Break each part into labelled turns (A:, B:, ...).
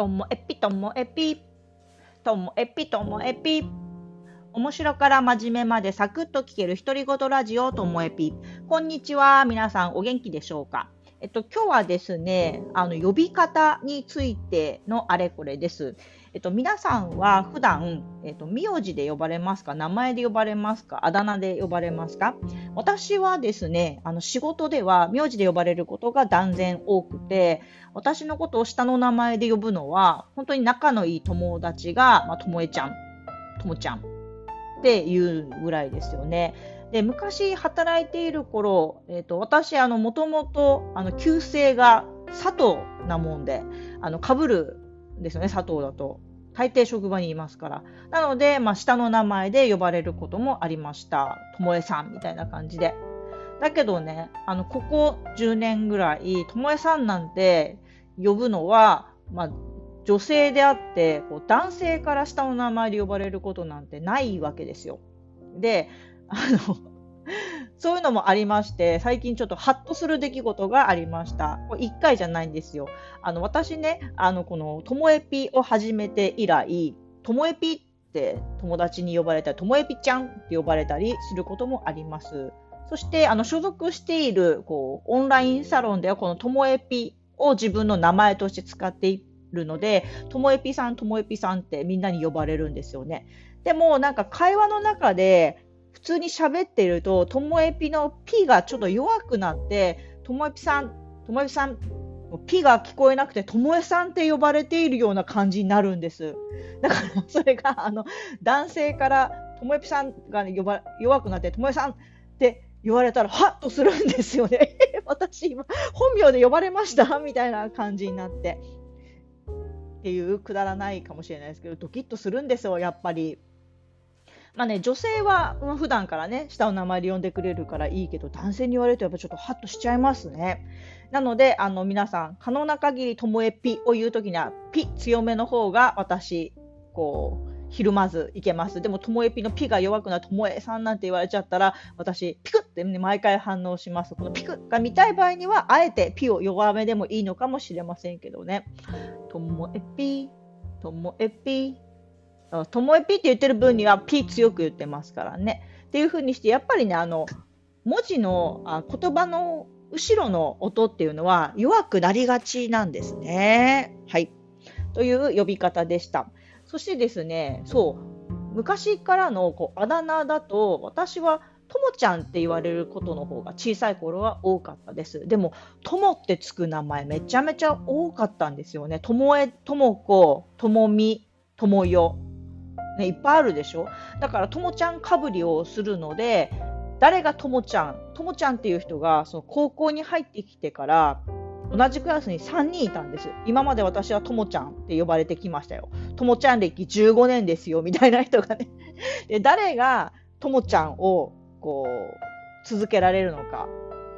A: ともえぴともえぴ。ともえぴともえぴ。面白から真面目までサクッと聞ける独り言ラジオともえぴ。こんにちは。皆さんお元気でしょうか？えっと、今日はですね、あの、呼び方についてのあれこれです。えっと、皆さんは普段、えっと、名字で呼ばれますか？名前で呼ばれますか？あだ名で呼ばれますか？私はですね、あの、仕事では名字で呼ばれることが断然多くて、私のことを下の名前で呼ぶのは、本当に仲のいい友達が、まあ、ともえちゃん、ともちゃんっていうぐらいですよね。で昔働いている頃、えーと、私あのもともとあの旧姓が佐藤なもんであの被るですよね、佐藤だと。大抵職場にいますから。なので、まあ、下の名前で呼ばれることもありました。ともえさんみたいな感じで。だけどね、あの、ここ10年ぐらい、ともえさんなんて呼ぶのは、まあ、女性であって、こう男性から下の名前で呼ばれることなんてないわけですよ。で、あの、そういうのもありまして、最近ちょっとハッとする出来事がありました。これ1回じゃないんですよ。あの、私ね、あの、この、ともえぴを始めて以来、ともえぴって友達に呼ばれたり、ともえぴちゃんって呼ばれたりすることもあります。そして、あの、所属している、こう、オンラインサロンでは、このともえぴを自分の名前として使っているので、ともえぴさん、ともえぴさんってみんなに呼ばれるんですよね。でも、なんか会話の中で、普通に喋ってると、ともえぴの P がちょっと弱くなって、ともえぴさん、ともえぴさん、P が聞こえなくて、ともえさんって呼ばれているような感じになるんです。だからそれが、あの、男性から、ともえぴさんが、呼ば弱くなって、ともえさんって言われたら、はっとするんですよね。私今、本名で呼ばれました？みたいな感じになって。っていうくだらないかもしれないですけど、ドキッとするんですよ、やっぱり。まあね、女性は普段からね、下の名前で呼んでくれるからいいけど、男性に言われるとやっぱちょっとハッとしちゃいますね。なので、あの皆さん、可能な限りともえぴを言うときには、ピ強めの方が私、こう、ひるまずいけます。でも、ともえぴのピが弱くなるともえさんなんて言われちゃったら、私、ピクって、ね、毎回反応します。このピクが見たい場合には、あえてピを弱めでもいいのかもしれませんけどね。ともえぴ、ともえぴ、ともえぴって言ってる分にはピー強く言ってますからね。っていう風にして、やっぱりね、あの、文字のあ言葉の後ろの音っていうのは弱くなりがちなんですね。はい。という呼び方でした。そしてですね、そう、昔からのこうあだ名だと、私はともちゃんって言われることの方が小さい頃は多かったです。でも、ともってつく名前めちゃめちゃ多かったんですよね。ともえ、ともこ、ともみ、ともよ。ね、いっぱいあるでしょ？だからともちゃんかぶりをするので誰がともちゃん？ともちゃんっていう人がその高校に入ってきてから同じクラスに3人いたんです。今まで私はともちゃんって呼ばれてきましたよ。ともちゃん歴15年ですよみたいな人がね。で誰がともちゃんをこう続けられるのか。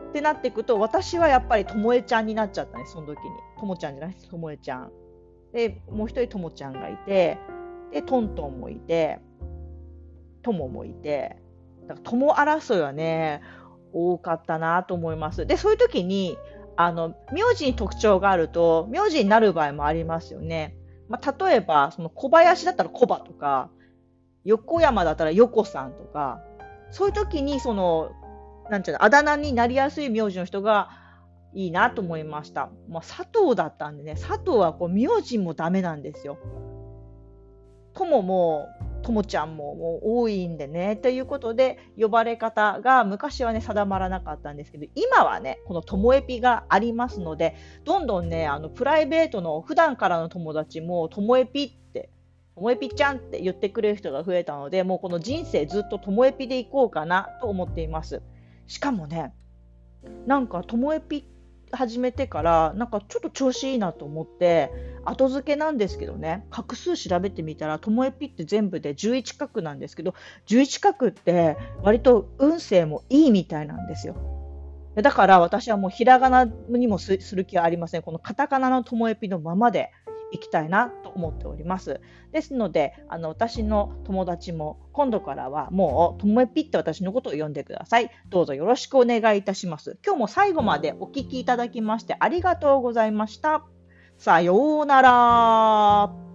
A: ってなっていくと私はやっぱりともえちゃんになっちゃったねその時に。ともちゃんじゃないです。ともえちゃん。でもう一人ともちゃんがいてで、トントンもいて、トモもいて、だから友争いはね、多かったなと思います。で、そういう時に、あの、名字に特徴があると、名字になる場合もありますよね。まあ、例えば、その小林だったら小葉とか、横山だったら横さんとか、そういう時に、その、なんちゅうの、あだ名になりやすい名字の人がいいなと思いました。まあ、佐藤だったんでね、佐藤はこう名字もダメなんですよ。ともも、ともちゃんももう多いんでね。ということで、呼ばれ方が昔はね、定まらなかったんですけど、今はね、このともえぴがありますので、どんどんね、あの、プライベートの普段からの友達も、ともえぴって、ともえぴちゃんって言ってくれる人が増えたので、もうこの人生ずっとともえぴでいこうかなと思っています。しかもね、なんかともえぴ始めてから、なんかちょっと調子いいなと思って、後付けなんですけどね、画数調べてみたら、ともえぴって全部で11画なんですけど、11画って割と運勢もいいみたいなんですよ。だから私はもうひらがなにもする気はありません。このカタカナのともえぴのままでいきたいなと思っております。ですので、あの私の友達も今度からはもうともえぴって私のことを呼んでください。どうぞよろしくお願いいたします。今日も最後までお聴きいただきましてありがとうございました。さようなら。